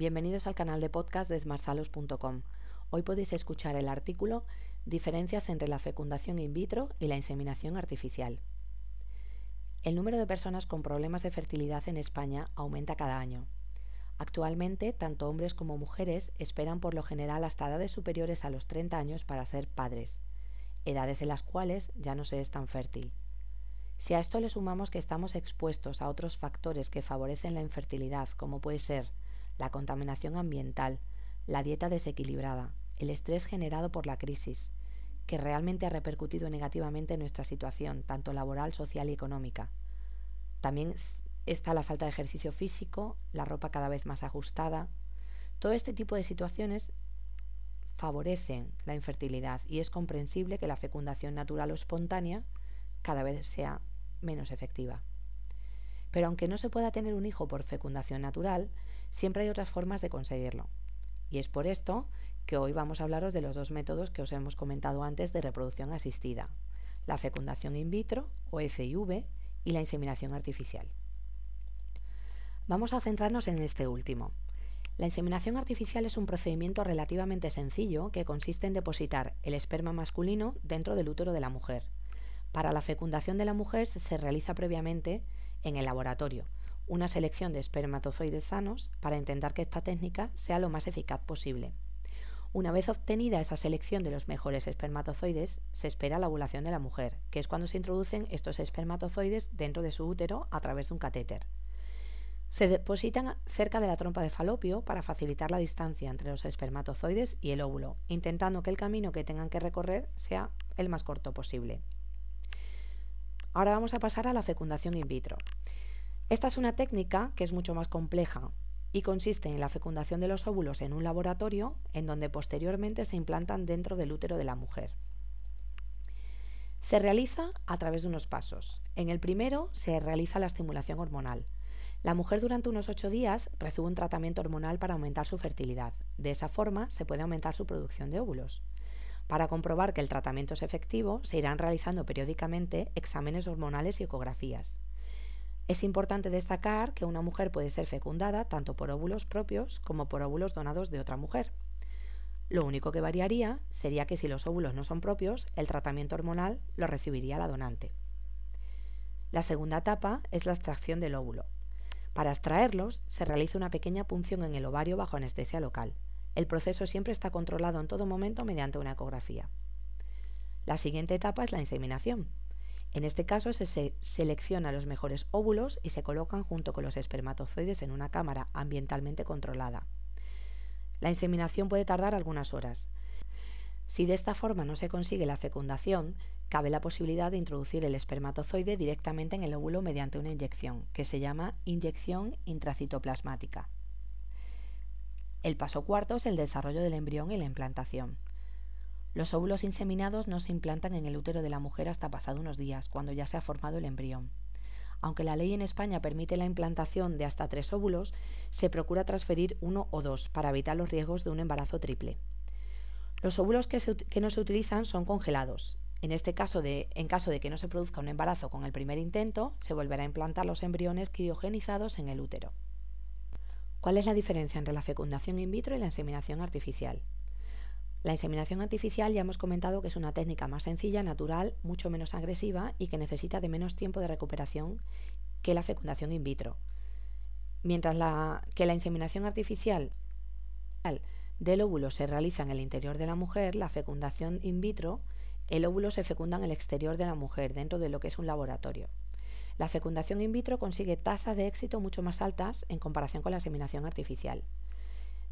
Bienvenidos al canal de podcast de smartsalos.com. Hoy podéis escuchar el artículo Diferencias entre la fecundación in vitro y la inseminación artificial. El número de personas con problemas de fertilidad en España aumenta cada año. Actualmente, tanto hombres como mujeres esperan por lo general hasta edades superiores a los 30 años para ser padres, edades en las cuales ya no se es tan fértil. Si a esto le sumamos que estamos expuestos a otros factores que favorecen la infertilidad, como puede ser la contaminación ambiental, la dieta desequilibrada, el estrés generado por la crisis, que realmente ha repercutido negativamente en nuestra situación, tanto laboral, social y económica. También está la falta de ejercicio físico, la ropa cada vez más ajustada. Todo este tipo de situaciones favorecen la infertilidad y es comprensible que la fecundación natural o espontánea cada vez sea menos efectiva. Pero aunque no se pueda tener un hijo por fecundación natural, siempre hay otras formas de conseguirlo. Y es por esto que hoy vamos a hablaros de los dos métodos que os hemos comentado antes de reproducción asistida, la fecundación in vitro o FIV y la inseminación artificial. Vamos a centrarnos en este último. La inseminación artificial es un procedimiento relativamente sencillo que consiste en depositar el esperma masculino dentro del útero de la mujer. Para la fecundación de la mujer se realiza previamente en el laboratorio una selección de espermatozoides sanos para intentar que esta técnica sea lo más eficaz posible. Una vez obtenida esa selección de los mejores espermatozoides, se espera la ovulación de la mujer, que es cuando se introducen estos espermatozoides dentro de su útero a través de un catéter. Se depositan cerca de la trompa de falopio para facilitar la distancia entre los espermatozoides y el óvulo, intentando que el camino que tengan que recorrer sea el más corto posible. Ahora vamos a pasar a la fecundación in vitro. Esta es una técnica que es mucho más compleja y consiste en la fecundación de los óvulos en un laboratorio en donde posteriormente se implantan dentro del útero de la mujer. Se realiza a través de unos pasos. En el primero se realiza la estimulación hormonal. La mujer durante unos ocho días recibe un tratamiento hormonal para aumentar su fertilidad. De esa forma se puede aumentar su producción de óvulos. Para comprobar que el tratamiento es efectivo, se irán realizando periódicamente exámenes hormonales y ecografías. Es importante destacar que una mujer puede ser fecundada tanto por óvulos propios como por óvulos donados de otra mujer. Lo único que variaría sería que si los óvulos no son propios, el tratamiento hormonal lo recibiría la donante. La segunda etapa es la extracción del óvulo. Para extraerlos se realiza una pequeña punción en el ovario bajo anestesia local. El proceso siempre está controlado en todo momento mediante una ecografía. La siguiente etapa es la inseminación. En este caso se selecciona los mejores óvulos y se colocan junto con los espermatozoides en una cámara ambientalmente controlada. La inseminación puede tardar algunas horas. Si de esta forma no se consigue la fecundación, cabe la posibilidad de introducir el espermatozoide directamente en el óvulo mediante una inyección, que se llama inyección intracitoplasmática. El paso cuarto es el desarrollo del embrión y la implantación. Los óvulos inseminados no se implantan en el útero de la mujer hasta pasado unos días, cuando ya se ha formado el embrión. Aunque la ley en España permite la implantación de hasta tres óvulos, se procura transferir uno o dos para evitar los riesgos de un embarazo triple. Los óvulos que, no se utilizan son congelados. En este caso, en caso de que no se produzca un embarazo con el primer intento, se volverá a implantar los embriones criogenizados en el útero. ¿Cuál es la diferencia entre la fecundación in vitro y la inseminación artificial? La inseminación artificial ya hemos comentado que es una técnica más sencilla, natural, mucho menos agresiva y que necesita de menos tiempo de recuperación que la fecundación in vitro. Mientras que la inseminación artificial del óvulo se realiza en el interior de la mujer, la fecundación in vitro, el óvulo se fecunda en el exterior de la mujer, dentro de lo que es un laboratorio. La fecundación in vitro consigue tasas de éxito mucho más altas en comparación con la inseminación artificial.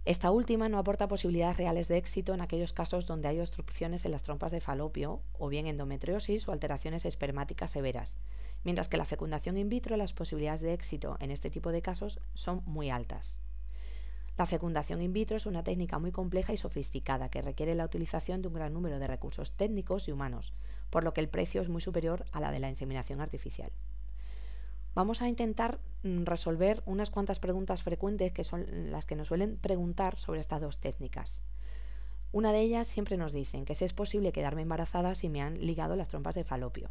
Esta última no aporta posibilidades reales de éxito en aquellos casos donde hay obstrucciones en las trompas de falopio o bien endometriosis o alteraciones espermáticas severas, mientras que la fecundación in vitro las posibilidades de éxito en este tipo de casos son muy altas. La fecundación in vitro es una técnica muy compleja y sofisticada que requiere la utilización de un gran número de recursos técnicos y humanos, por lo que el precio es muy superior a la de la inseminación artificial. Vamos a intentar mm, resolver unas cuantas preguntas frecuentes que son las que nos suelen preguntar sobre estas dos técnicas. Una de ellas siempre nos dicen que si es posible quedarme embarazada si me han ligado las trompas de falopio.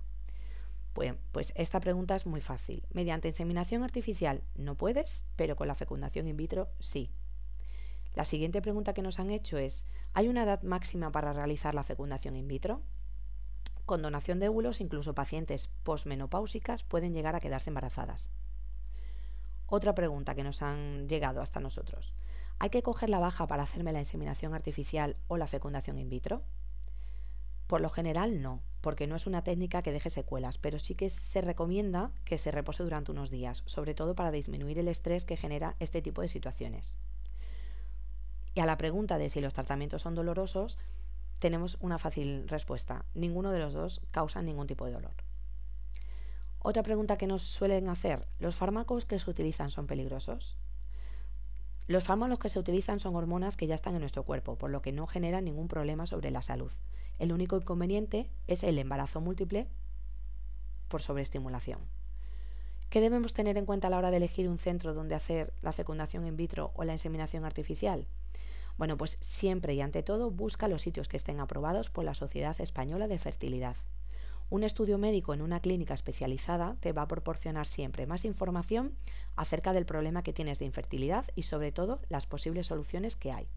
Pues, pues esta pregunta es muy fácil. Mediante inseminación artificial no puedes, pero con la fecundación in vitro sí. La siguiente pregunta que nos han hecho es, ¿hay una edad máxima para realizar la fecundación in vitro? Con donación de óvulos, incluso pacientes posmenopáusicas pueden llegar a quedarse embarazadas. Otra pregunta que nos han llegado hasta nosotros. ¿Hay que coger la baja para hacerme la inseminación artificial o la fecundación in vitro? Por lo general no, porque no es una técnica que deje secuelas, pero sí que se recomienda que se repose durante unos días, sobre todo para disminuir el estrés que genera este tipo de situaciones. Y a la pregunta de si los tratamientos son dolorosos, tenemos una fácil respuesta. Ninguno de los dos causa ningún tipo de dolor. Otra pregunta que nos suelen hacer, ¿los fármacos que se utilizan son peligrosos? Los fármacos que se utilizan son hormonas que ya están en nuestro cuerpo, por lo que no generan ningún problema sobre la salud. El único inconveniente es el embarazo múltiple por sobreestimulación. ¿Qué debemos tener en cuenta a la hora de elegir un centro donde hacer la fecundación in vitro o la inseminación artificial? Bueno, pues siempre y ante todo busca los sitios que estén aprobados por la Sociedad Española de Fertilidad. Un estudio médico en una clínica especializada te va a proporcionar siempre más información acerca del problema que tienes de infertilidad y sobre todo las posibles soluciones que hay.